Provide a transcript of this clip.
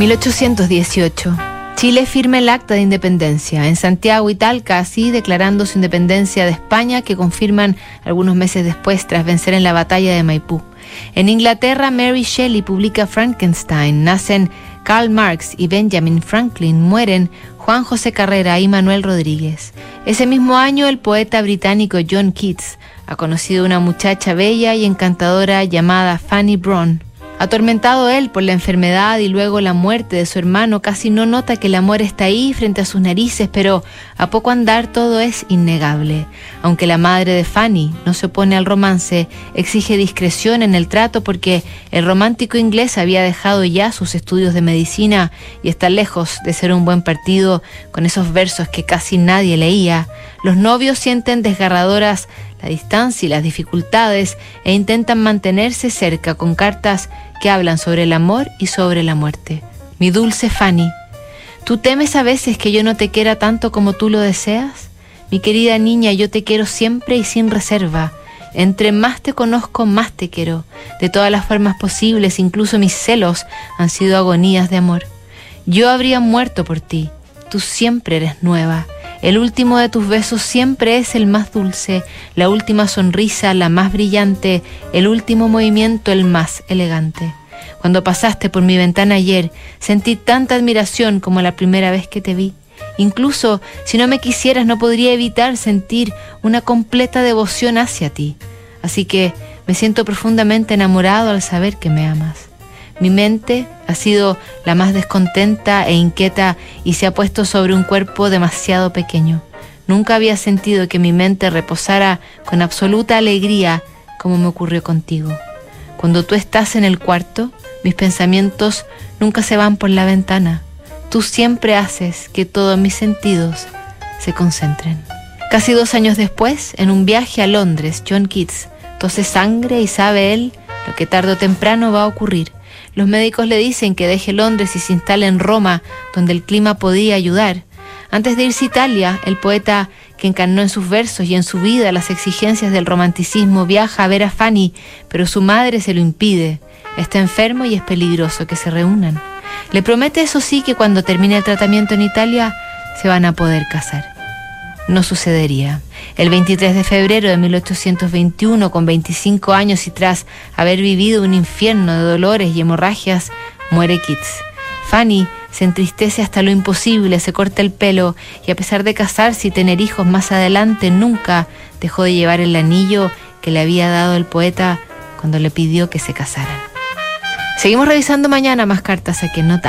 1818. Chile firma el acta de independencia. En Santiago y Talca, así declarando su independencia de España, que confirman algunos meses después tras vencer en la batalla de Maipú. En Inglaterra, Mary Shelley publica Frankenstein. Nacen Karl Marx y Benjamin Franklin. Mueren Juan José Carrera y Manuel Rodríguez. Ese mismo año, el poeta británico John Keats ha conocido una muchacha bella y encantadora llamada Fanny Brown. Atormentado él por la enfermedad y luego la muerte de su hermano, casi no nota que el amor está ahí frente a sus narices, pero a poco andar todo es innegable. Aunque la madre de Fanny no se opone al romance, exige discreción en el trato porque el romántico inglés había dejado ya sus estudios de medicina y está lejos de ser un buen partido con esos versos que casi nadie leía. Los novios sienten desgarradoras la distancia y las dificultades e intentan mantenerse cerca con cartas que hablan sobre el amor y sobre la muerte. Mi dulce Fanny, ¿tú temes a veces que yo no te quiera tanto como tú lo deseas? Mi querida niña, yo te quiero siempre y sin reserva. Entre más te conozco, más te quiero. De todas las formas posibles, incluso mis celos han sido agonías de amor. Yo habría muerto por ti. Tú siempre eres nueva. El último de tus besos siempre es el más dulce, la última sonrisa la más brillante, el último movimiento el más elegante. Cuando pasaste por mi ventana ayer, sentí tanta admiración como la primera vez que te vi. Incluso si no me quisieras no podría evitar sentir una completa devoción hacia ti. Así que me siento profundamente enamorado al saber que me amas. Mi mente ha sido la más descontenta e inquieta y se ha puesto sobre un cuerpo demasiado pequeño. Nunca había sentido que mi mente reposara con absoluta alegría como me ocurrió contigo. Cuando tú estás en el cuarto, mis pensamientos nunca se van por la ventana. Tú siempre haces que todos mis sentidos se concentren. Casi dos años después, en un viaje a Londres, John Keats tose sangre y sabe él lo que tarde o temprano va a ocurrir. Los médicos le dicen que deje Londres y se instale en Roma, donde el clima podía ayudar. Antes de irse a Italia, el poeta que encarnó en sus versos y en su vida las exigencias del romanticismo viaja a ver a Fanny, pero su madre se lo impide. Está enfermo y es peligroso que se reúnan. Le promete eso sí que cuando termine el tratamiento en Italia se van a poder casar no sucedería. El 23 de febrero de 1821, con 25 años y tras haber vivido un infierno de dolores y hemorragias, muere Keats. Fanny se entristece hasta lo imposible, se corta el pelo y a pesar de casarse y tener hijos más adelante, nunca dejó de llevar el anillo que le había dado el poeta cuando le pidió que se casaran. Seguimos revisando mañana más cartas aquí en Notable.